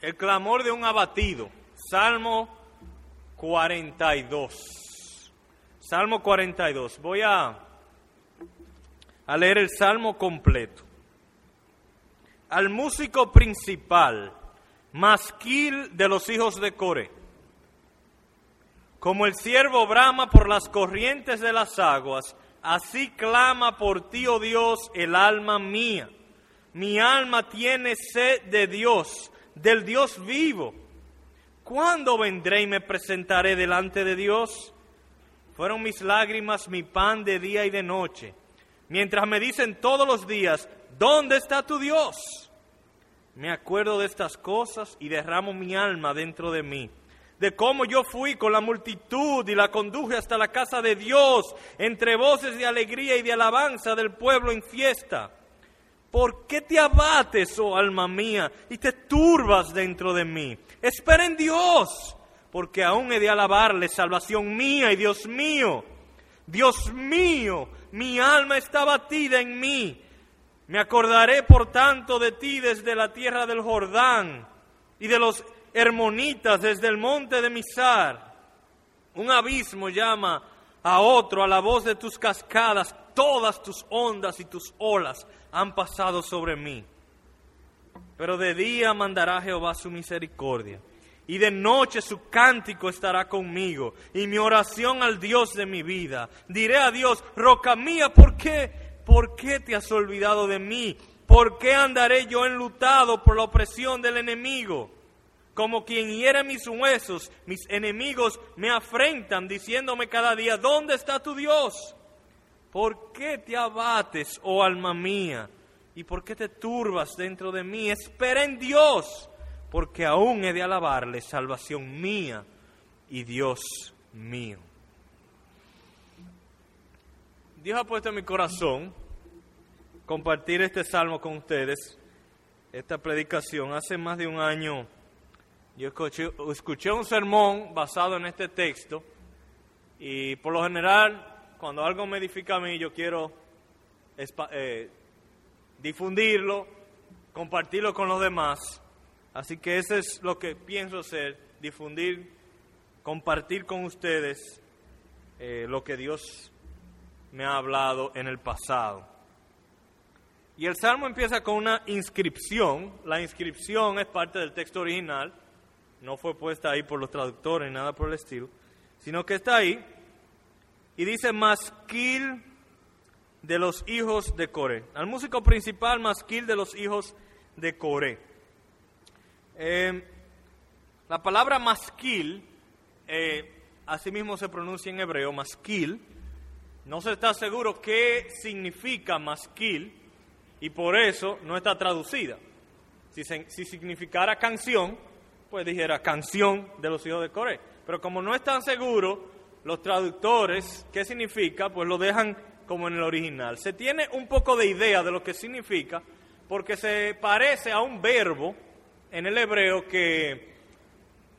El clamor de un abatido. Salmo 42. Salmo 42. Voy a, leer el salmo completo. Al músico principal, masquil de los hijos de Core. Como el siervo brama por las corrientes de las aguas, así clama por ti, oh Dios, el alma mía. Mi alma tiene sed de Dios, del Dios vivo. ¿Cuándo vendré y me presentaré delante de Dios? Fueron mis lágrimas mi pan de día y de noche, mientras me dicen todos los días, ¿dónde está tu Dios? Me acuerdo de estas cosas y derramo mi alma dentro de mí de cómo yo fui con la multitud y la conduje hasta la casa de Dios, entre voces de alegría y de alabanza del pueblo en fiesta. ¿Por qué te abates, oh alma mía, y te turbas dentro de mí? Espera en Dios, porque aún he de alabarle, salvación mía y Dios mío. Dios mío, mi alma está batida en mí. Me acordaré, por tanto, de ti desde la tierra del Jordán y de los hermonitas desde el monte de Misar. Un abismo llama a otro a la voz de tus cascadas. Todas tus ondas y tus olas han pasado sobre mí. Pero de día mandará Jehová su misericordia. Y de noche su cántico estará conmigo. Y mi oración al Dios de mi vida. Diré a Dios, roca mía, ¿por qué? ¿Por qué te has olvidado de mí? ¿Por qué andaré yo enlutado por la opresión del enemigo? Como quien hiere mis huesos, mis enemigos me afrentan diciéndome cada día, ¿dónde está tu Dios? ¿Por qué te abates, oh alma mía? ¿Y por qué te turbas dentro de mí? Espera en Dios, porque aún he de alabarle, salvación mía y Dios mío. Dios ha puesto en mi corazón compartir este salmo con ustedes, esta predicación. Hace más de un año yo escuché, un sermón basado en este texto y por lo general cuando algo me edifica a mí yo quiero eh, difundirlo, compartirlo con los demás. Así que eso es lo que pienso hacer, difundir, compartir con ustedes eh, lo que Dios me ha hablado en el pasado. Y el salmo empieza con una inscripción. La inscripción es parte del texto original no fue puesta ahí por los traductores nada por el estilo, sino que está ahí y dice masquil de los hijos de Coré. Al músico principal, masquil de los hijos de Coré. Em, la palabra masquil, eh, así mismo se pronuncia en hebreo, masquil. No se está seguro qué significa masquil y por eso no está traducida. Si significara canción, pues dijera canción de los hijos de Coré. Pero como no están seguros los traductores qué significa, pues lo dejan como en el original. Se tiene un poco de idea de lo que significa porque se parece a un verbo en el hebreo que,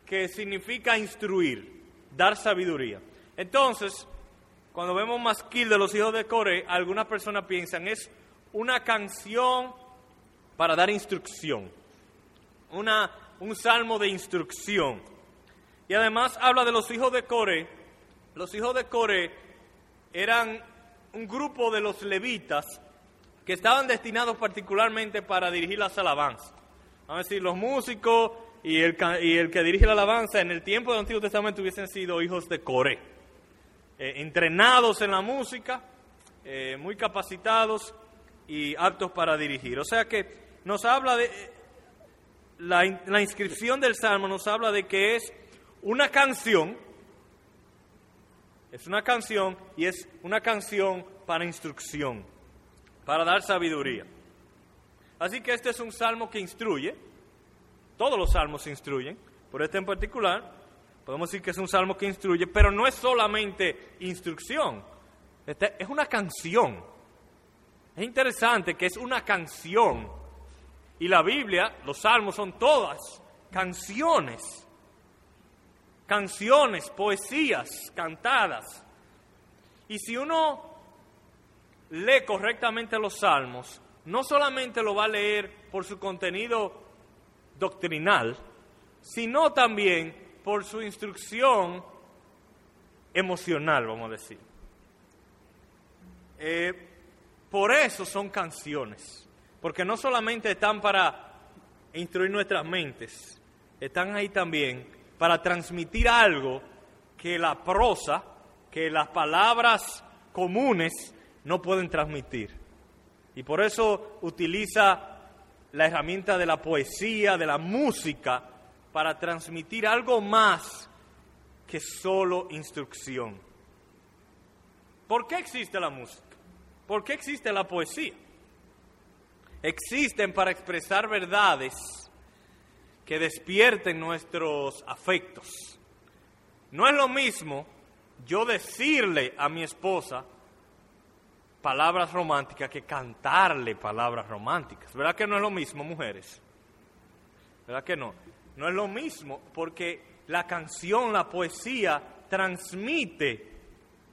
que significa instruir, dar sabiduría. Entonces, cuando vemos masquil de los hijos de Coré, algunas personas piensan es una canción para dar instrucción, una un salmo de instrucción. Y además habla de los hijos de Core. Los hijos de Core eran un grupo de los levitas que estaban destinados particularmente para dirigir las alabanzas. Vamos a decir, los músicos y el, y el que dirige la alabanza en el tiempo del Antiguo Testamento hubiesen sido hijos de Core, eh, entrenados en la música, eh, muy capacitados y aptos para dirigir. O sea que nos habla de, la, inscripción del Salmo nos habla de que es una canción, es una canción y es una canción para instrucción, para dar sabiduría. Así que este es un salmo que instruye, todos los salmos instruyen, por este en particular, podemos decir que es un salmo que instruye, pero no es solamente instrucción, este es una canción. Es interesante que es una canción y la Biblia, los salmos son todas canciones, canciones, poesías cantadas. Y si uno lee correctamente los salmos, no solamente lo va a leer por su contenido doctrinal, sino también por su instrucción emocional, vamos a decir. Eh, por eso son canciones, porque no solamente están para instruir nuestras mentes, están ahí también para transmitir algo que la prosa, que las palabras comunes no pueden transmitir. Y por eso utiliza la herramienta de la poesía, de la música, para transmitir algo más que solo instrucción. ¿Por qué existe la música? ¿Por qué existe la poesía? Existen para expresar verdades que despierten nuestros afectos. No es lo mismo yo decirle a mi esposa palabras románticas que cantarle palabras románticas. ¿Verdad que no es lo mismo, mujeres? ¿Verdad que no? No es lo mismo porque la canción, la poesía transmite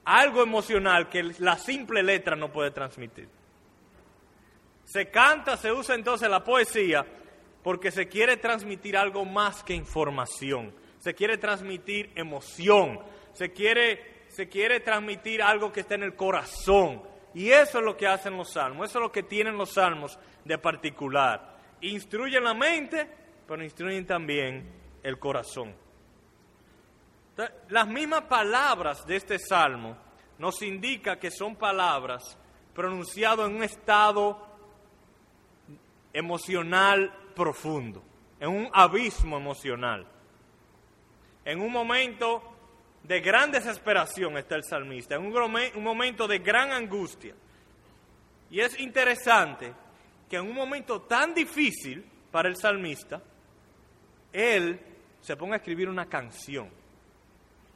algo emocional que la simple letra no puede transmitir. Se canta, se usa entonces la poesía porque se quiere transmitir algo más que información. Se quiere transmitir emoción. Se quiere, se quiere transmitir algo que está en el corazón. Y eso es lo que hacen los salmos. Eso es lo que tienen los salmos de particular. Instruyen la mente, pero instruyen también el corazón. Las mismas palabras de este salmo nos indican que son palabras pronunciadas en un estado emocional profundo, en un abismo emocional. En un momento de gran desesperación está el salmista, en un, momento de gran angustia. Y es interesante que en un momento tan difícil para el salmista, él se ponga a escribir una canción.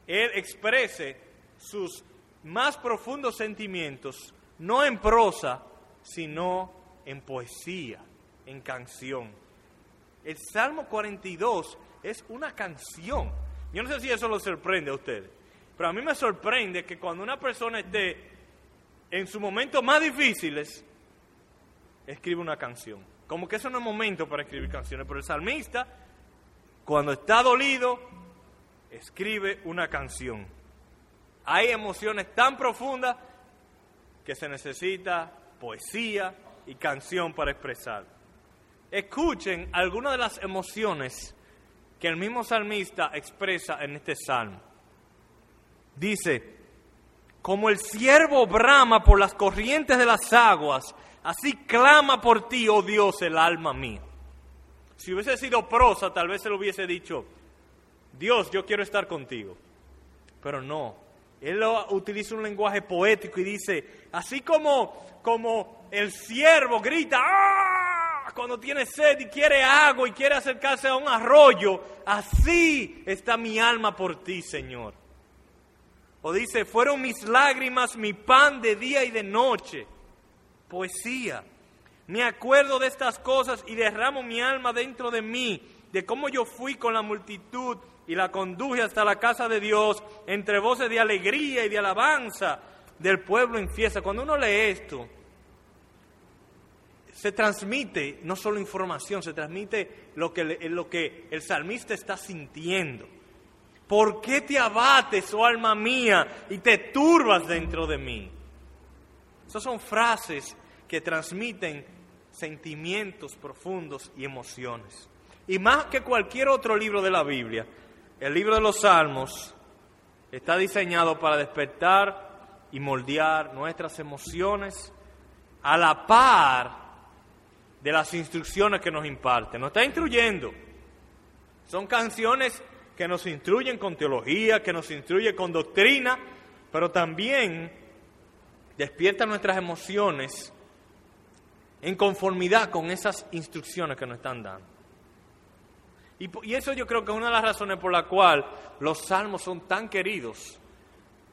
Él exprese sus más profundos sentimientos, no en prosa, sino en poesía en canción. El Salmo 42 es una canción. Yo no sé si eso lo sorprende a ustedes, pero a mí me sorprende que cuando una persona esté en sus momentos más difíciles, escribe una canción. Como que eso no es momento para escribir canciones, pero el salmista, cuando está dolido, escribe una canción. Hay emociones tan profundas que se necesita poesía y canción para expresar escuchen algunas de las emociones que el mismo salmista expresa en este salmo. Dice, como el siervo brama por las corrientes de las aguas, así clama por ti, oh Dios, el alma mía. Si hubiese sido prosa, tal vez se lo hubiese dicho, Dios, yo quiero estar contigo. Pero no, él utiliza un lenguaje poético y dice, así como, como el siervo grita, ¡ah! Cuando tiene sed y quiere agua y quiere acercarse a un arroyo, así está mi alma por ti, Señor. O dice, fueron mis lágrimas mi pan de día y de noche. Poesía. Me acuerdo de estas cosas y derramo mi alma dentro de mí, de cómo yo fui con la multitud y la conduje hasta la casa de Dios, entre voces de alegría y de alabanza del pueblo en fiesta. Cuando uno lee esto, se transmite no solo información, se transmite lo que, lo que el salmista está sintiendo. ¿Por qué te abates, oh alma mía, y te turbas dentro de mí? Esas son frases que transmiten sentimientos profundos y emociones. Y más que cualquier otro libro de la Biblia, el libro de los Salmos está diseñado para despertar y moldear nuestras emociones a la par de las instrucciones que nos imparte. Nos está instruyendo. Son canciones que nos instruyen con teología, que nos instruyen con doctrina, pero también despiertan nuestras emociones en conformidad con esas instrucciones que nos están dando. Y, eso yo creo que es una de las razones por la cual los salmos son tan queridos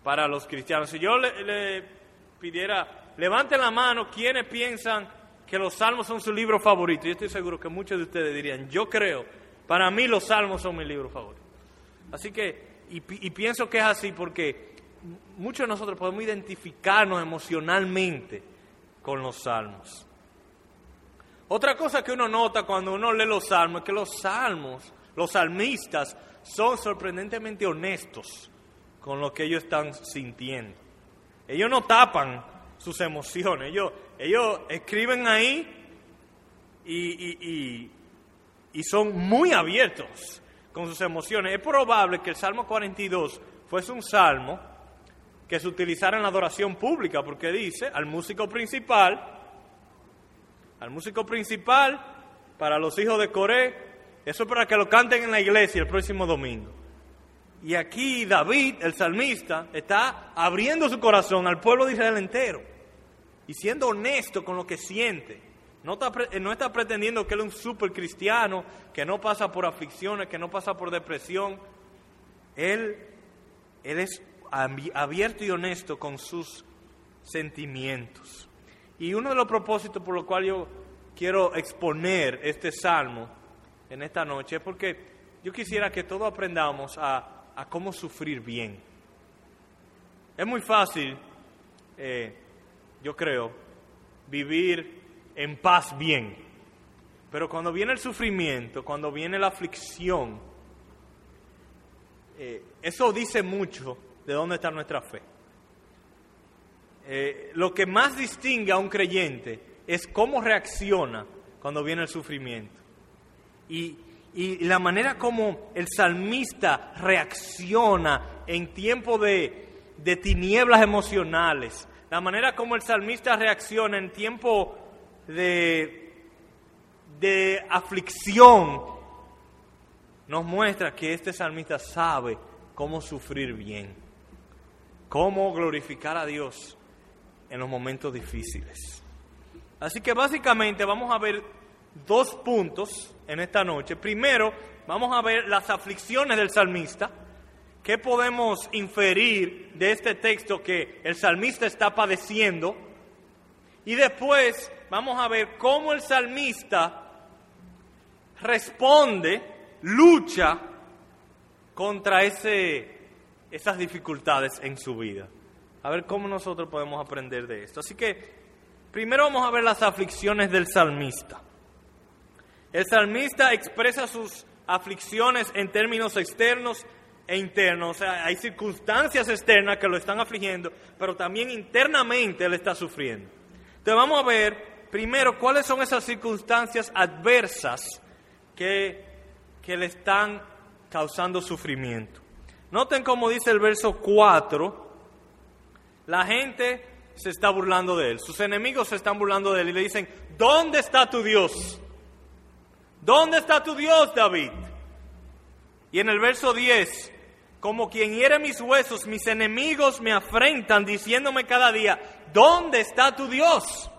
para los cristianos. Si yo le, le pidiera, levanten la mano quienes piensan que los salmos son su libro favorito. Yo estoy seguro que muchos de ustedes dirían, yo creo, para mí los salmos son mi libro favorito. Así que, y, pienso que es así porque muchos de nosotros podemos identificarnos emocionalmente con los salmos. Otra cosa que uno nota cuando uno lee los salmos es que los salmos los salmistas son sorprendentemente honestos con lo que ellos están sintiendo. Ellos no tapan sus emociones, ellos, ellos escriben ahí y, y son muy abiertos con sus emociones. Es probable que el Salmo 42 fuese un salmo que se utilizara en la adoración pública, porque dice al músico principal, al músico principal, para los hijos de Coré, eso es para que lo canten en la iglesia el próximo domingo. Y aquí David, el salmista, está abriendo su corazón al pueblo de Israel entero y siendo honesto con lo que siente. No está, no está pretendiendo que él es un super cristiano, que no pasa por aflicciones, que no pasa por depresión. Él, él es abierto y honesto con sus sentimientos. Y uno de los propósitos por los cuales yo quiero exponer este salmo en esta noche es porque yo quisiera que todos aprendamos a, a cómo sufrir bien. Es muy fácil, eh, yo creo, vivir en paz bien. Pero cuando viene el sufrimiento, cuando viene la aflicción, eh, eso dice mucho de dónde está nuestra fe. Eh, lo que más distingue a un creyente es cómo reacciona cuando viene el sufrimiento. Y, la manera como el salmista reacciona en tiempo de, de tinieblas emocionales, la manera como el salmista reacciona en tiempo de, de aflicción, nos muestra que este salmista sabe cómo sufrir bien cómo glorificar a Dios en los momentos difíciles. Así que básicamente vamos a ver dos puntos en esta noche. Primero, vamos a ver las aflicciones del salmista. ¿Qué podemos inferir de este texto que el salmista está padeciendo? Y después vamos a ver cómo el salmista responde, lucha contra ese esas dificultades en su vida. A ver cómo nosotros podemos aprender de esto. Así que primero vamos a ver las aflicciones del salmista. El salmista expresa sus aflicciones en términos externos e internos. O sea, hay circunstancias externas que lo están afligiendo, pero también internamente él está sufriendo. Entonces vamos a ver primero cuáles son esas circunstancias adversas que, que le están causando sufrimiento. Noten cómo dice el verso 4, la gente se está burlando de él, sus enemigos se están burlando de él y le dicen, ¿dónde está tu Dios? ¿Dónde está tu Dios, David? Y en el verso 10, como quien hiere mis huesos, mis enemigos me afrentan diciéndome cada día, ¿dónde está tu Dios?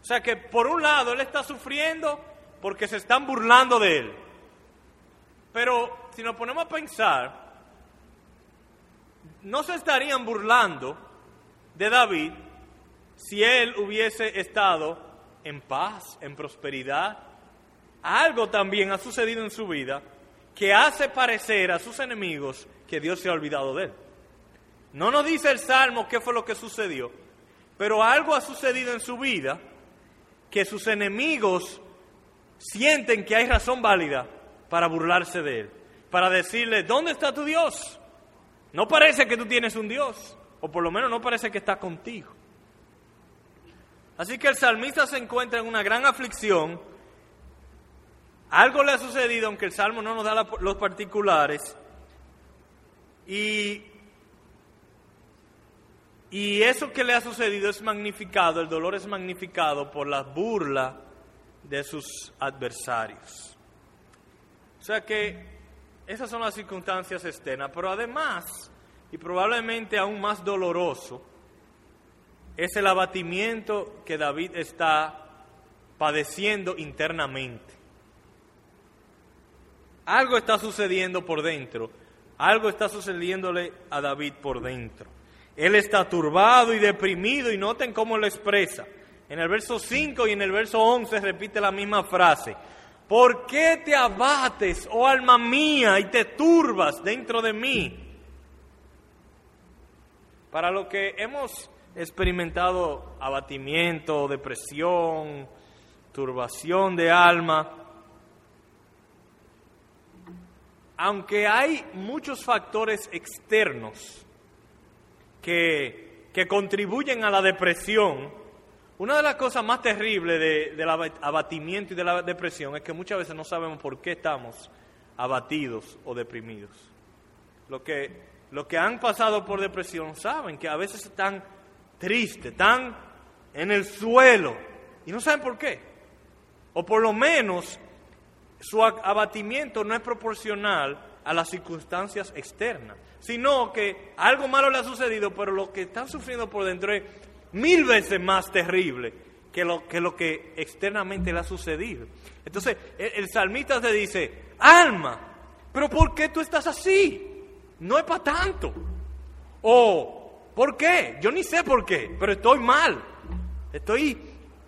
O sea que por un lado él está sufriendo porque se están burlando de él. Pero si nos ponemos a pensar, no se estarían burlando de David si él hubiese estado en paz, en prosperidad. Algo también ha sucedido en su vida que hace parecer a sus enemigos que Dios se ha olvidado de él. No nos dice el Salmo qué fue lo que sucedió, pero algo ha sucedido en su vida que sus enemigos sienten que hay razón válida para burlarse de él, para decirle, ¿dónde está tu Dios? No parece que tú tienes un Dios, o por lo menos no parece que está contigo. Así que el salmista se encuentra en una gran aflicción. Algo le ha sucedido, aunque el salmo no nos da los particulares. Y, y eso que le ha sucedido es magnificado, el dolor es magnificado por la burla de sus adversarios. O sea que esas son las circunstancias externas, pero además, y probablemente aún más doloroso, es el abatimiento que David está padeciendo internamente. Algo está sucediendo por dentro, algo está sucediéndole a David por dentro. Él está turbado y deprimido y noten cómo lo expresa. En el verso 5 y en el verso 11 repite la misma frase. ¿Por qué te abates, oh alma mía, y te turbas dentro de mí? Para lo que hemos experimentado abatimiento, depresión, turbación de alma, aunque hay muchos factores externos que, que contribuyen a la depresión, una de las cosas más terribles de- del aba- abatimiento y de la depresión es que muchas veces no sabemos por qué estamos abatidos o deprimidos. Los que, los que han pasado por depresión saben que a veces están tristes, están en el suelo y no saben por qué. O por lo menos su abatimiento no es proporcional a las circunstancias externas, sino que algo malo le ha sucedido, pero lo que están sufriendo por dentro es mil veces más terrible que lo que, externamente le ha sucedido. Entonces, el, el salmista te dice, alma, pero ¿por qué tú estás así? No es para tanto. O, ¿por qué? Yo ni sé por qué, pero estoy mal. Estoy,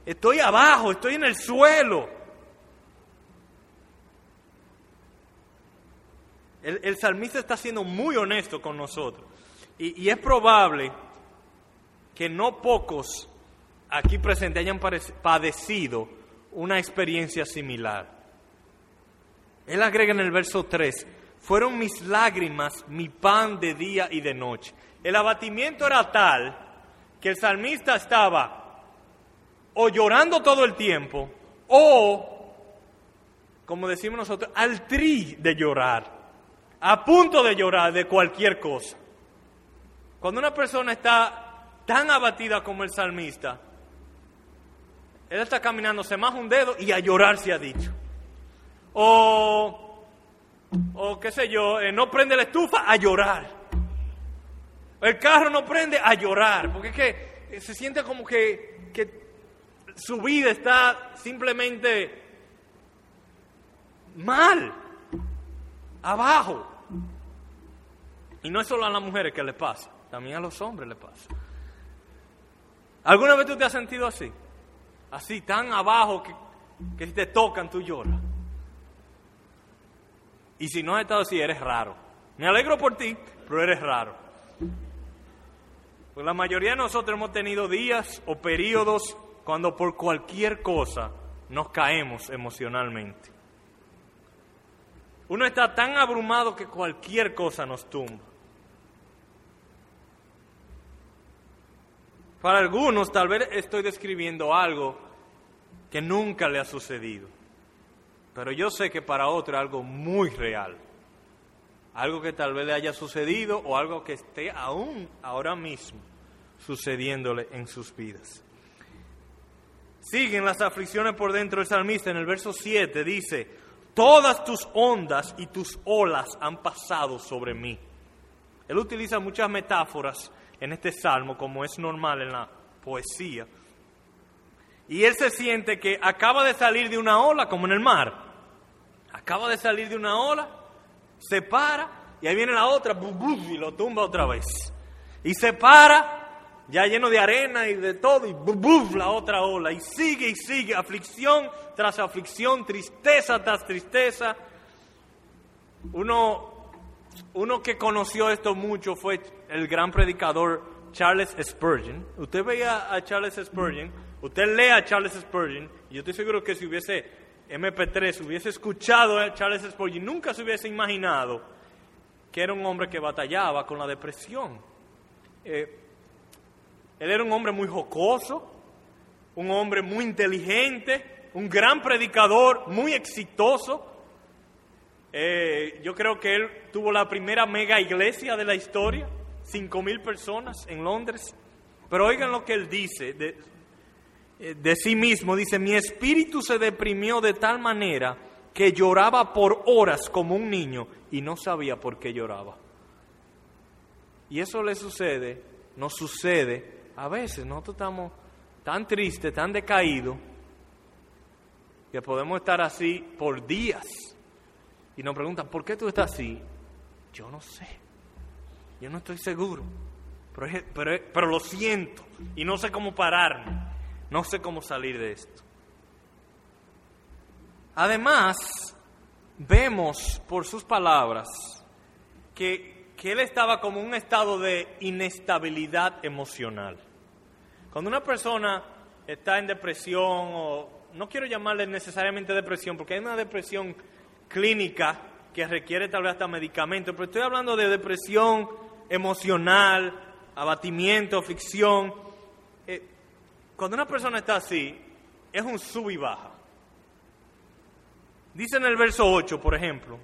estoy abajo, estoy en el suelo. El, salmista está siendo muy honesto con nosotros. Y, es probable que no pocos aquí presentes hayan padecido una experiencia similar. Él agrega en el verso 3, fueron mis lágrimas mi pan de día y de noche. El abatimiento era tal que el salmista estaba o llorando todo el tiempo o, como decimos nosotros, al tri de llorar, a punto de llorar de cualquier cosa. Cuando una persona está tan abatida como el salmista, él está caminando, se maja un dedo y a llorar se ha dicho. O, o qué sé yo, eh, no prende la estufa a llorar. El carro no prende a llorar, porque es que eh, se siente como que, que su vida está simplemente mal, abajo. Y no es solo a las mujeres que le pasa, también a los hombres le pasa. ¿Alguna vez tú te has sentido así? Así, tan abajo que, que si te tocan tú lloras. Y si no has estado así, eres raro. Me alegro por ti, pero eres raro. Pues la mayoría de nosotros hemos tenido días o periodos cuando por cualquier cosa nos caemos emocionalmente. Uno está tan abrumado que cualquier cosa nos tumba. Para algunos tal vez estoy describiendo algo que nunca le ha sucedido, pero yo sé que para otros es algo muy real, algo que tal vez le haya sucedido o algo que esté aún ahora mismo sucediéndole en sus vidas. Siguen las aflicciones por dentro del salmista en el verso 7, dice, todas tus ondas y tus olas han pasado sobre mí. Él utiliza muchas metáforas en este salmo, como es normal en la poesía. Y él se siente que acaba de salir de una ola, como en el mar. Acaba de salir de una ola, se para, y ahí viene la otra, y lo tumba otra vez. Y se para, ya lleno de arena y de todo, y bu, bu, la otra ola. Y sigue y sigue, aflicción tras aflicción, tristeza tras tristeza. Uno uno que conoció esto mucho fue el gran predicador Charles Spurgeon. Usted veía a Charles Spurgeon, usted lee a Charles Spurgeon, y yo estoy seguro que si hubiese MP3, hubiese escuchado a Charles Spurgeon, nunca se hubiese imaginado que era un hombre que batallaba con la depresión. Eh, él era un hombre muy jocoso, un hombre muy inteligente, un gran predicador, muy exitoso. Eh, yo creo que él tuvo la primera mega iglesia de la historia, cinco mil personas en Londres. Pero oigan lo que él dice de, eh, de sí mismo. Dice, mi espíritu se deprimió de tal manera que lloraba por horas como un niño y no sabía por qué lloraba. Y eso le sucede, nos sucede a veces. Nosotros estamos tan tristes, tan decaídos, que podemos estar así por días y nos preguntan, ¿por qué tú estás así? Yo no sé, yo no estoy seguro, pero, lo siento y no sé cómo pararme, no sé cómo salir de esto. Además, vemos por sus palabras que, que él estaba como en un estado de inestabilidad emocional. Cuando una persona está en depresión, o no quiero llamarle necesariamente depresión, porque hay una depresión clínica que requiere tal vez hasta medicamentos, pero estoy hablando de depresión emocional, abatimiento, ficción. Eh, cuando una persona está así, es un sub y baja. Dice en el verso 8, por ejemplo,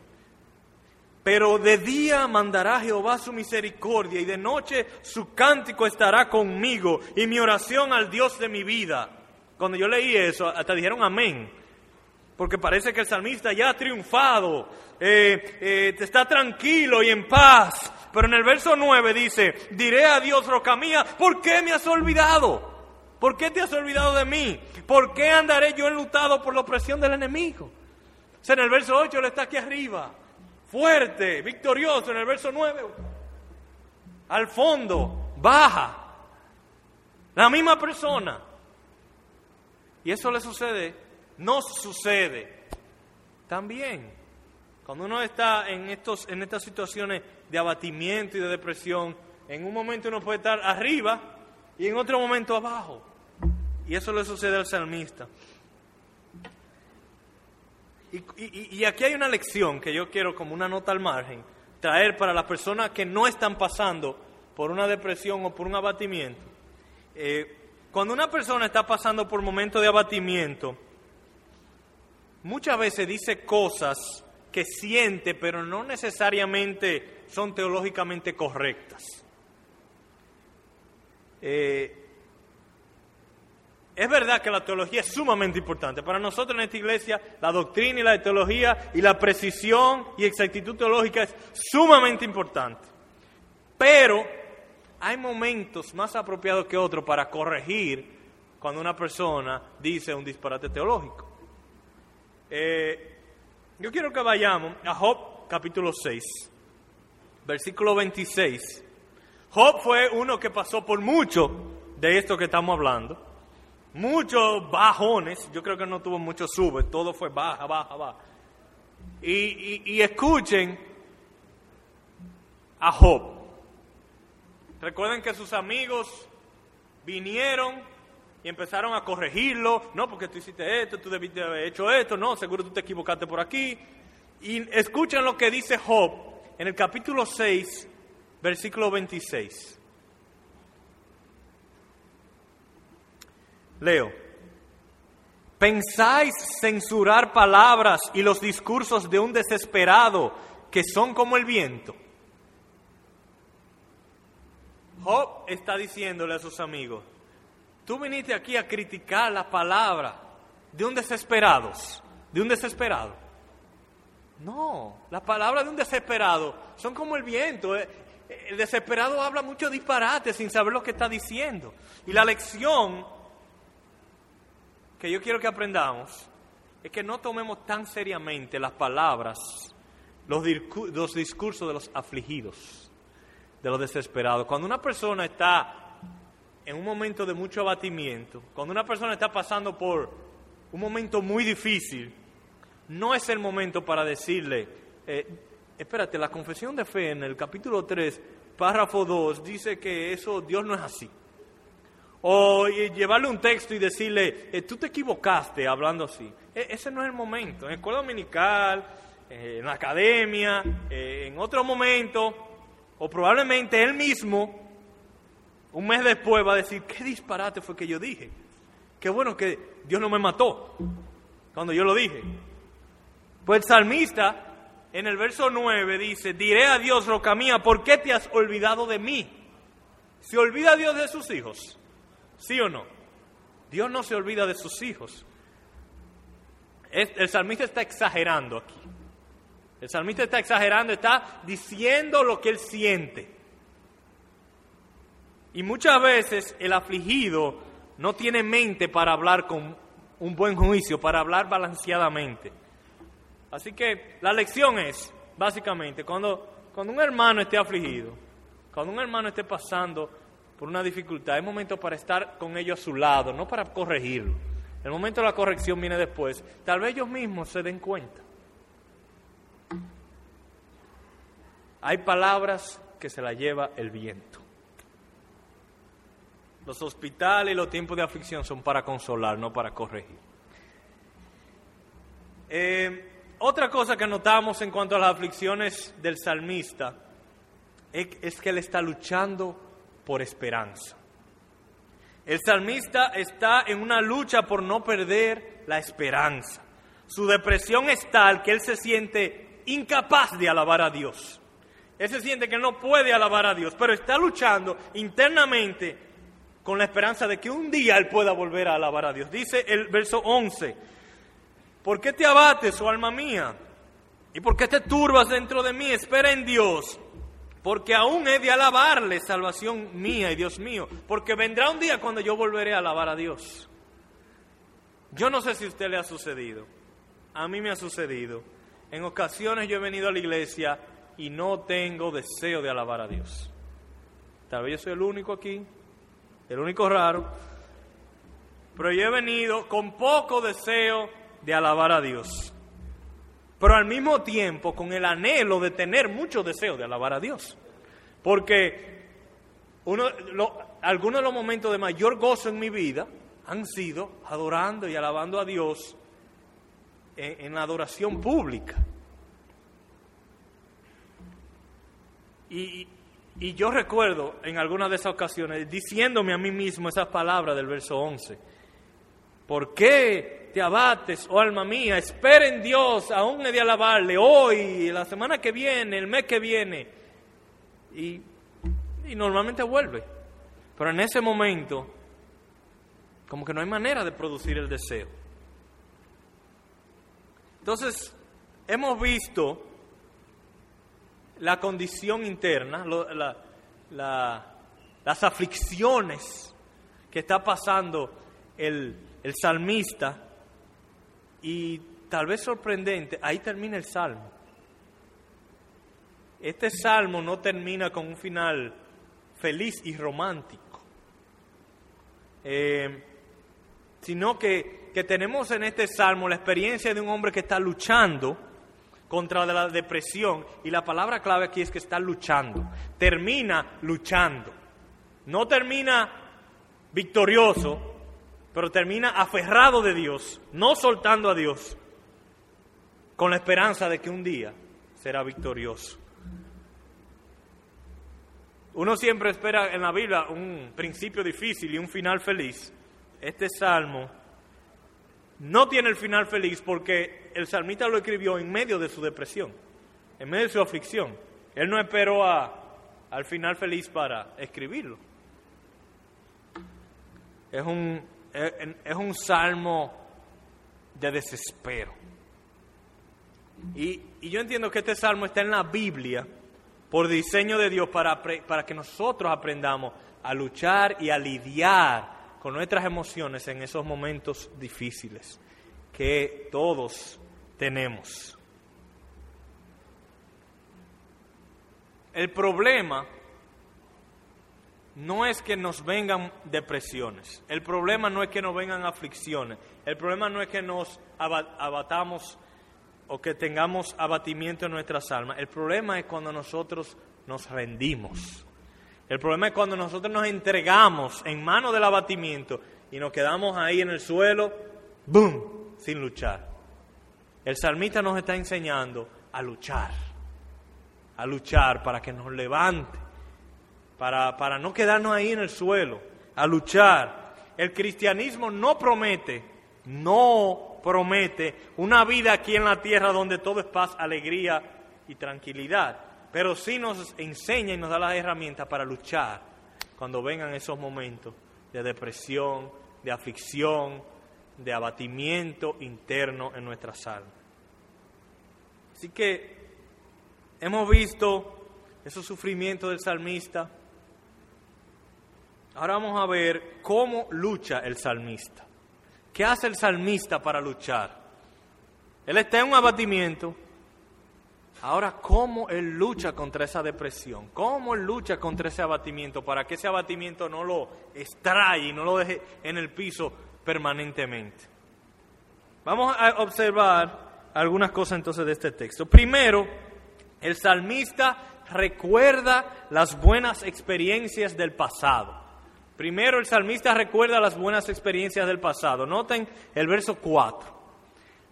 pero de día mandará Jehová su misericordia y de noche su cántico estará conmigo y mi oración al Dios de mi vida. Cuando yo leí eso, hasta dijeron amén, porque parece que el salmista ya ha triunfado, eh, eh, está tranquilo y en paz. Pero en el verso 9 dice, diré a Dios, roca mía, ¿por qué me has olvidado? ¿Por qué te has olvidado de mí? ¿Por qué andaré yo enlutado por la opresión del enemigo? O sea, en el verso 8 él está aquí arriba, fuerte, victorioso. En el verso 9, al fondo, baja. La misma persona. Y eso le sucede, no sucede también. Cuando uno está en, estos, en estas situaciones de abatimiento y de depresión, en un momento uno puede estar arriba y en otro momento abajo. Y eso le sucede al salmista. Y, aquí hay una lección que yo quiero como una nota al margen, traer para las personas que no están pasando por una depresión o por un abatimiento. Eh, cuando una persona está pasando por momentos de abatimiento, muchas veces dice cosas que siente, pero no necesariamente son teológicamente correctas. Eh, es verdad que la teología es sumamente importante. Para nosotros en esta iglesia, la doctrina y la teología y la precisión y exactitud teológica es sumamente importante. Pero hay momentos más apropiados que otros para corregir cuando una persona dice un disparate teológico. Eh, yo quiero que vayamos a Job capítulo 6, versículo 26. Job fue uno que pasó por mucho de esto que estamos hablando. Muchos bajones, yo creo que no tuvo muchos subes, todo fue baja, baja, baja. Y, y escuchen a Job. Recuerden que sus amigos vinieron y empezaron a corregirlo. No, porque tú hiciste esto, tú debiste haber hecho esto, no, seguro tú te equivocaste por aquí. Y escuchen lo que dice Job en el capítulo 6, versículo 26. Leo. ¿Pensáis censurar palabras y los discursos de un desesperado que son como el viento? Job está diciéndole a sus amigos, tú viniste aquí a criticar la palabra de un desesperado, de un desesperado. No, la palabra de un desesperado son como el viento. Eh, el desesperado habla mucho disparate sin saber lo que está diciendo. Y la lección que yo quiero que aprendamos es que no tomemos tan seriamente las palabras, los, los discursos de los afligidos de los desesperados. Cuando una persona está en un momento de mucho abatimiento, cuando una persona está pasando por un momento muy difícil, no es el momento para decirle, eh, espérate, la confesión de fe en el capítulo 3, párrafo 2, dice que eso Dios no es así. O llevarle un texto y decirle, eh, tú te equivocaste hablando así. E, ese no es el momento. En la escuela dominical, eh, en la academia, en otro momento, o probablemente él mismo, un mes después, va a decir, qué disparate fue que yo dije. Qué bueno que Dios no me mató cuando yo lo dije. Pues el salmista en el verso 9 dice, diré a Dios, roca mía, ¿por qué te has olvidado de mí? ¿Se olvida Dios de sus hijos? ¿Sí o no? Dios no se olvida de sus hijos. El salmista está exagerando aquí. El salmista está exagerando, está diciendo lo que él siente. Y muchas veces el afligido no tiene mente para hablar con un buen juicio, para hablar balanceadamente. Así que la lección es, básicamente, cuando, cuando un hermano esté afligido, cuando un hermano esté pasando por una dificultad, es momento para estar con ellos a su lado, no para corregirlo. El momento de la corrección viene después. Tal vez ellos mismos se den cuenta. Hay palabras que se las lleva el viento. Los hospitales y los tiempos de aflicción son para consolar, no para corregir. Eh, otra cosa que notamos en cuanto a las aflicciones del salmista es, es que él está luchando por esperanza. El salmista está en una lucha por no perder la esperanza. Su depresión es tal que él se siente incapaz de alabar a Dios. Él se siente que no puede alabar a Dios, pero está luchando internamente con la esperanza de que un día él pueda volver a alabar a Dios. Dice el verso 11, ¿por qué te abates, oh alma mía? ¿Y por qué te turbas dentro de mí? Espera en Dios, porque aún he de alabarle, salvación mía y Dios mío, porque vendrá un día cuando yo volveré a alabar a Dios. Yo no sé si a usted le ha sucedido, a mí me ha sucedido. En ocasiones yo he venido a la iglesia y no tengo deseo de alabar a Dios. Tal vez yo soy el único aquí, el único raro, pero yo he venido con poco deseo de alabar a Dios, pero al mismo tiempo con el anhelo de tener mucho deseo de alabar a Dios, porque uno, algunos de los momentos de mayor gozo en mi vida han sido adorando y alabando a Dios en, la adoración pública. Y, yo recuerdo en alguna de esas ocasiones diciéndome a mí mismo esas palabras del verso 11. ¿Por qué te abates, oh alma mía? Espera en Dios, aún he de alabarle hoy, la semana que viene, el mes que viene. Y, y normalmente vuelve. Pero en ese momento, como que no hay manera de producir el deseo. Entonces, hemos visto la condición interna, las aflicciones que está pasando el, el salmista y tal vez sorprendente, ahí termina el salmo. Este salmo no termina con un final feliz y romántico, eh, sino que, que tenemos en este salmo la experiencia de un hombre que está luchando contra la depresión. Y la palabra clave aquí es que está luchando. Termina luchando. No termina victorioso, pero termina aferrado de Dios, no soltando a Dios, con la esperanza de que un día será victorioso. Uno siempre espera en la Biblia un principio difícil y un final feliz. Este salmo no tiene el final feliz porque el salmista lo escribió en medio de su depresión, en medio de su aflicción. Él no esperó al final feliz para escribirlo. Es un, es, un salmo de desespero. Y, yo entiendo que este salmo está en la Biblia por diseño de Dios para, para que nosotros aprendamos a luchar y a lidiar con nuestras emociones en esos momentos difíciles que todos tenemos. El problema no es que nos vengan depresiones, el problema no es que nos vengan aflicciones, el problema no es que nos abatamos o que tengamos abatimiento en nuestras almas, el problema es cuando nosotros nos rendimos. El problema es cuando nosotros nos entregamos en manos del abatimiento y nos quedamos ahí en el suelo, ¡boom!, sin luchar. El salmista nos está enseñando a luchar, a luchar para que nos levante, para, para no quedarnos ahí en el suelo, a luchar. El cristianismo no promete, no promete una vida aquí en la tierra donde todo es paz, alegría y tranquilidad pero sí nos enseña y nos da las herramientas para luchar cuando vengan esos momentos de depresión, de aflicción, de abatimiento interno en nuestra almas. Así que hemos visto esos sufrimientos del salmista. Ahora vamos a ver cómo lucha el salmista. ¿Qué hace el salmista para luchar? Él está en un abatimiento, Ahora, ¿cómo él lucha contra esa depresión? ¿Cómo él lucha contra ese abatimiento para que ese abatimiento no lo extrae y no lo deje en el piso permanentemente? Vamos a observar algunas cosas entonces de este texto. Primero, el salmista recuerda las buenas experiencias del pasado. Primero, el salmista recuerda las buenas experiencias del pasado. Noten el verso 4.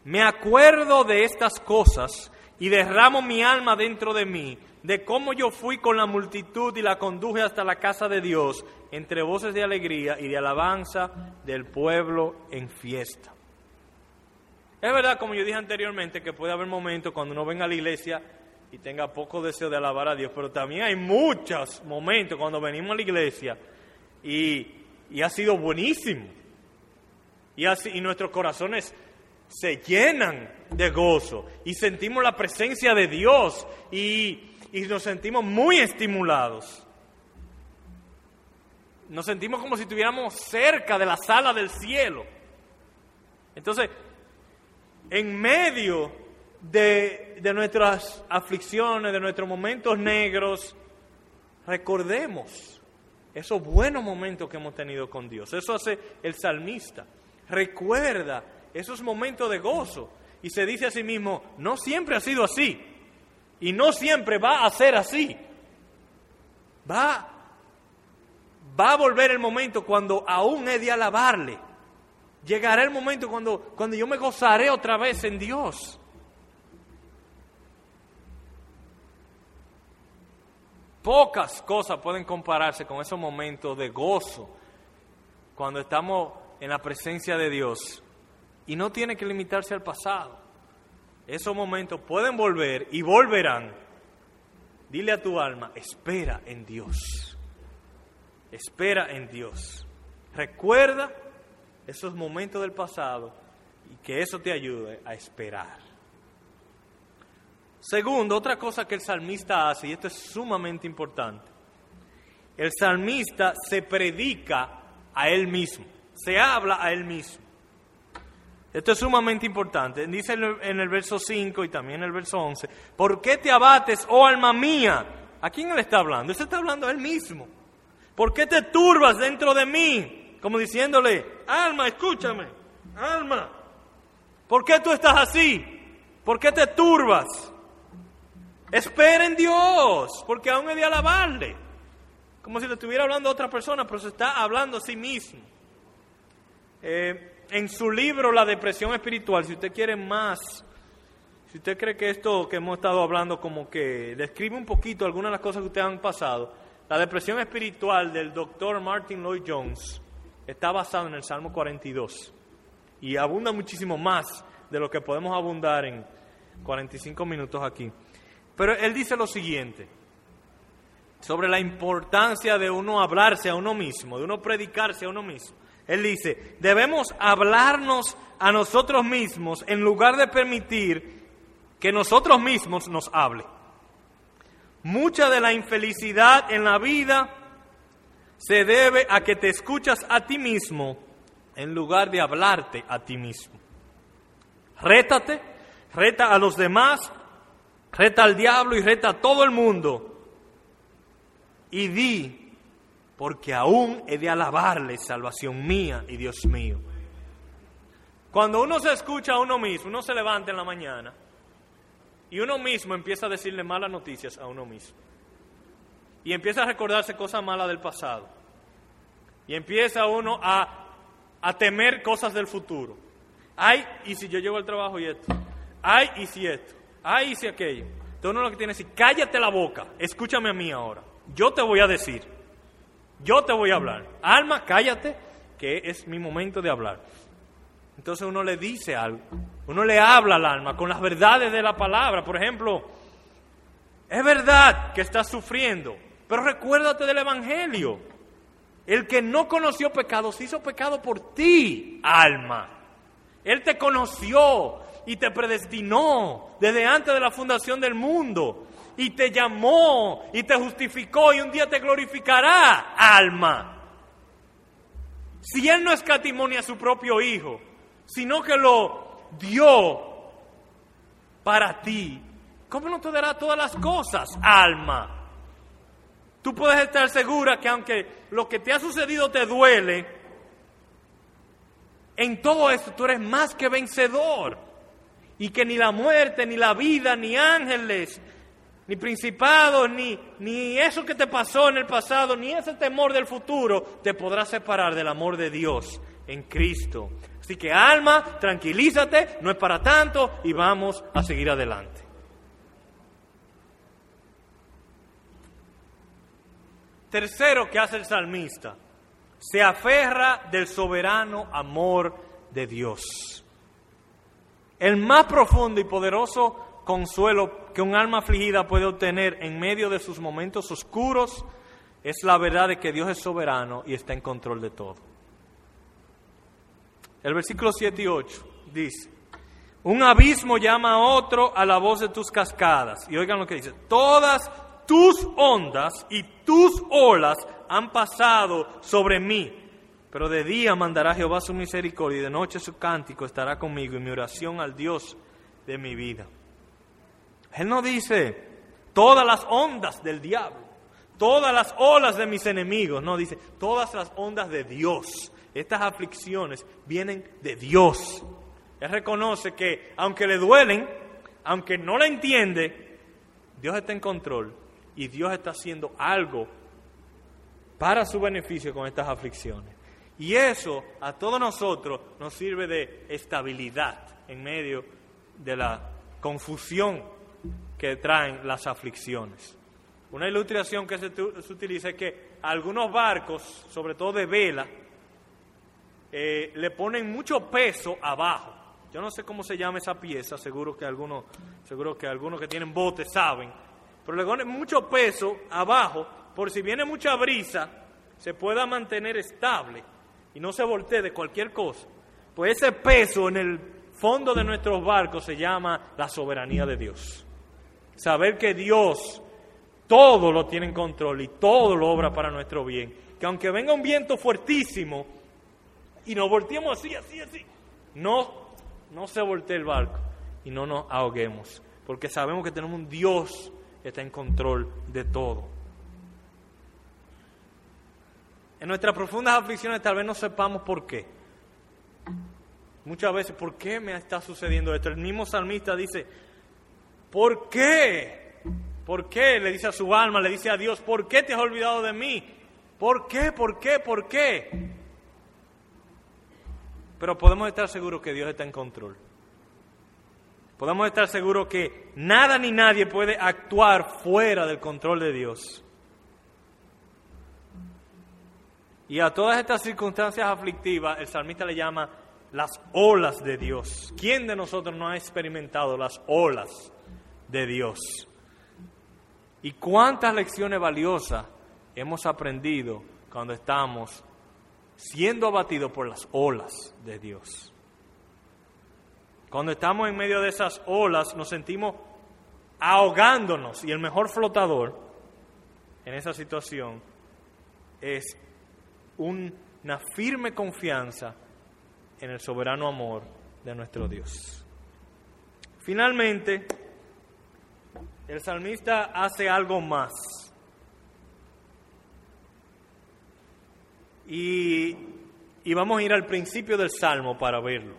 Me acuerdo de estas cosas y derramo mi alma dentro de mí, de cómo yo fui con la multitud y la conduje hasta la casa de Dios, entre voces de alegría y de alabanza del pueblo en fiesta. Es verdad, como yo dije anteriormente, que puede haber momentos cuando uno venga a la iglesia y tenga poco deseo de alabar a Dios, pero también hay muchos momentos cuando venimos a la iglesia y, ha sido buenísimo. Y, así, y nuestros corazones se llenan de gozo y sentimos la presencia de Dios y, nos sentimos muy estimulados. Nos sentimos como si estuviéramos cerca de la sala del cielo. Entonces, en medio de, de nuestras aflicciones, de nuestros momentos negros, recordemos esos buenos momentos que hemos tenido con Dios. Eso hace el salmista. Recuerda esos momentos de gozo y se dice a sí mismo, no siempre ha sido así y no siempre va a ser así. Va, va a volver el momento cuando aún he de alabarle. Llegará el momento cuando, cuando yo me gozaré otra vez en Dios. Pocas cosas pueden compararse con esos momentos de gozo cuando estamos en la presencia de Dios y no tiene que limitarse al pasado. Esos momentos pueden volver y volverán. Dile a tu alma, espera en Dios. Espera en Dios. Recuerda esos momentos del pasado y que eso te ayude a esperar. Segundo, otra cosa que el salmista hace, y esto es sumamente importante, el salmista se predica a él mismo, se habla a él mismo. Esto es sumamente importante. Dice en el verso 5 y también en el verso 11, ¿por qué te abates, oh alma mía? ¿A quién él está hablando? Él está hablando a él mismo. ¿Por qué te turbas dentro de mí? Como diciéndole, alma, escúchame, alma, ¿por qué tú estás así? ¿Por qué te turbas? Espera en Dios, porque aún he de alabarle. Como si le estuviera hablando a otra persona, pero se está hablando a sí mismo. Eh, en su libro La depresión espiritual, si usted quiere más, si usted cree que esto que hemos estado hablando como que describe un poquito algunas de las cosas que ustedes han pasado, la depresión espiritual del doctor Martin Lloyd Jones está basado en el Salmo 42 y abunda muchísimo más de lo que podemos abundar en 45 minutos aquí. Pero él dice lo siguiente sobre la importancia de uno hablarse a uno mismo, de uno predicarse a uno mismo. Él dice, debemos hablarnos a nosotros mismos en lugar de permitir que nosotros mismos nos hable. Mucha de la infelicidad en la vida se debe a que te escuchas a ti mismo en lugar de hablarte a ti mismo. Rétate, reta a los demás, reta al diablo y reta a todo el mundo. Y di porque aún he de alabarle, salvación mía y Dios mío. Cuando uno se escucha a uno mismo, uno se levanta en la mañana y uno mismo empieza a decirle malas noticias a uno mismo. Y empieza a recordarse cosas malas del pasado. Y empieza uno a, a temer cosas del futuro. Ay, y si yo llego al trabajo y esto. Ay, y si esto. Y si aquello. Entonces uno lo que tiene es decir, cállate la boca, escúchame a mí ahora. Yo te voy a decir. Yo te voy a hablar. Alma, cállate, que es mi momento de hablar. Entonces uno le dice algo, uno le habla al alma con las verdades de la palabra. Por ejemplo, es verdad que estás sufriendo, pero recuérdate del Evangelio. El que no conoció pecado se hizo pecado por ti, alma. Él te conoció y te predestinó desde antes de la fundación del mundo y te llamó y te justificó y un día te glorificará, alma. Si Él no escatimonia a su propio Hijo, sino que lo dio para ti, ¿cómo no te dará todas las cosas, alma? Tú puedes estar segura que aunque lo que te ha sucedido te duele, en todo esto tú eres más que vencedor. Y que ni la muerte, ni la vida, ni ángeles, ni principados, ni, ni eso que te pasó en el pasado, ni ese temor del futuro te podrá separar del amor de Dios en Cristo. Así que alma, tranquilízate, no es para tanto y vamos a seguir adelante. Tercero que hace el salmista, se aferra del soberano amor de Dios. El más profundo y poderoso consuelo que un alma afligida puede obtener en medio de sus momentos oscuros es la verdad de que Dios es soberano y está en control de todo. El versículo 7 y 8 dice, un abismo llama a otro a la voz de tus cascadas. Y oigan lo que dice, todas tus ondas y tus olas han pasado sobre mí. Pero de día mandará Jehová su misericordia y de noche su cántico estará conmigo y mi oración al Dios de mi vida. Él no dice todas las ondas del diablo, todas las olas de mis enemigos, no dice todas las ondas de Dios. Estas aflicciones vienen de Dios. Él reconoce que aunque le duelen, aunque no la entiende, Dios está en control y Dios está haciendo algo para su beneficio con estas aflicciones. Y eso a todos nosotros nos sirve de estabilidad en medio de la confusión que traen las aflicciones. Una ilustración que se, utiliza es que algunos barcos, sobre todo de vela, eh, le ponen mucho peso abajo. Yo no sé cómo se llama esa pieza, seguro que algunos, seguro que algunos que tienen botes saben, pero le ponen mucho peso abajo por si viene mucha brisa, se pueda mantener estable y no se voltee de cualquier cosa. Pues ese peso en el fondo de nuestros barcos se llama la soberanía de Dios. Saber que Dios todo lo tiene en control y todo lo obra para nuestro bien. Que aunque venga un viento fuertísimo, y nos volteemos así, así, así. No, no se voltee el barco y no nos ahoguemos, porque sabemos que tenemos un Dios que está en control de todo. En nuestras profundas aflicciones tal vez no sepamos por qué. Muchas veces, ¿por qué me está sucediendo esto? El mismo salmista dice, ¿por qué? ¿Por qué? Le dice a su alma, le dice a Dios, ¿por qué te has olvidado de mí? ¿Por qué? ¿Por qué? ¿Por qué? Pero podemos estar seguros que Dios está en control. Podemos estar seguros que nada ni nadie puede actuar fuera del control de Dios. Y a todas estas circunstancias aflictivas, el salmista le llama las olas de Dios. ¿Quién de nosotros no ha experimentado las olas de Dios? ¿Y cuántas lecciones valiosas hemos aprendido cuando estamos siendo abatido por las olas de Dios. Cuando estamos en medio de esas olas nos sentimos ahogándonos y el mejor flotador en esa situación es una firme confianza en el soberano amor de nuestro Dios. Finalmente, el salmista hace algo más. Y, vamos a ir al principio del Salmo para verlo.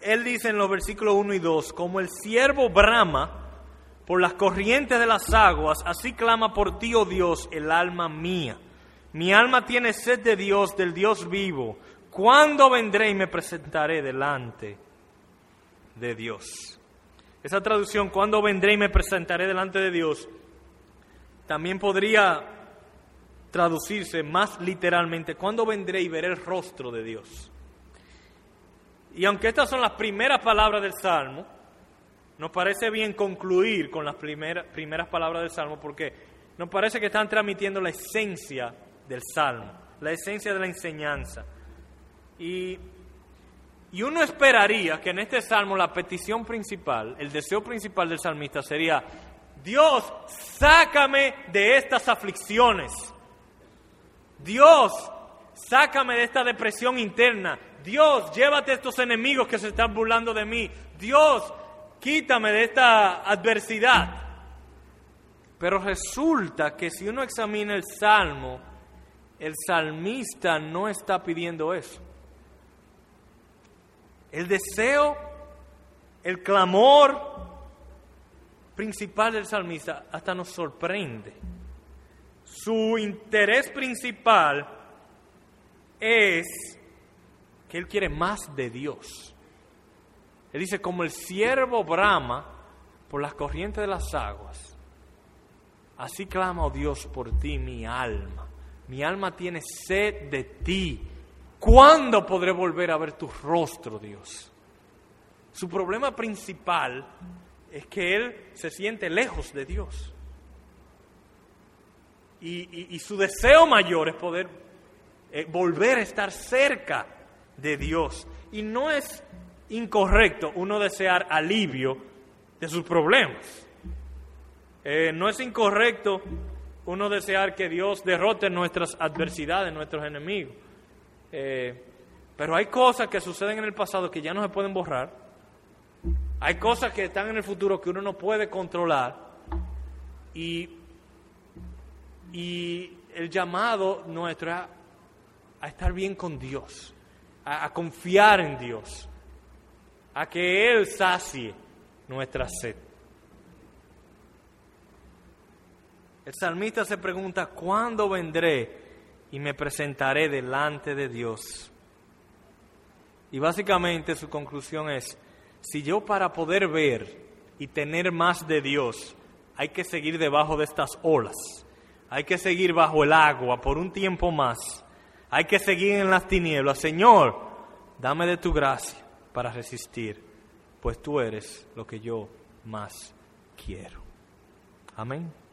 Él dice en los versículos 1 y 2, como el siervo brama por las corrientes de las aguas, así clama por ti, oh Dios, el alma mía. Mi alma tiene sed de Dios, del Dios vivo. ¿Cuándo vendré y me presentaré delante de Dios? Esa traducción, ¿cuándo vendré y me presentaré delante de Dios? También podría traducirse más literalmente, ¿cuándo vendré y veré el rostro de Dios? Y aunque estas son las primeras palabras del Salmo, nos parece bien concluir con las primeras, primeras palabras del Salmo porque nos parece que están transmitiendo la esencia del Salmo, la esencia de la enseñanza. Y, y uno esperaría que en este Salmo la petición principal, el deseo principal del salmista sería, Dios, sácame de estas aflicciones. Dios, sácame de esta depresión interna. Dios, llévate a estos enemigos que se están burlando de mí. Dios, quítame de esta adversidad. Pero resulta que si uno examina el salmo, el salmista no está pidiendo eso. El deseo, el clamor principal del salmista hasta nos sorprende su interés principal es que él quiere más de Dios. Él dice, como el siervo brama por las corrientes de las aguas, así clama, oh Dios, por ti mi alma. Mi alma tiene sed de ti. ¿Cuándo podré volver a ver tu rostro, Dios? Su problema principal es que él se siente lejos de Dios. Y, su deseo mayor es poder eh, volver a estar cerca de Dios. Y no es incorrecto uno desear alivio de sus problemas. Eh, no es incorrecto uno desear que Dios derrote nuestras adversidades, nuestros enemigos. Eh, pero hay cosas que suceden en el pasado que ya no se pueden borrar. Hay cosas que están en el futuro que uno no puede controlar. Y, el llamado nuestro es a, estar bien con Dios, a confiar en Dios, a que Él sacie nuestra sed. El salmista se pregunta, ¿cuándo vendré y me presentaré delante de Dios? Y básicamente su conclusión es, si yo para poder ver y tener más de Dios, hay que seguir debajo de estas olas, hay que seguir bajo el agua por un tiempo más, hay que seguir en las tinieblas, Señor, dame de tu gracia para resistir, pues tú eres lo que yo más quiero. Amén.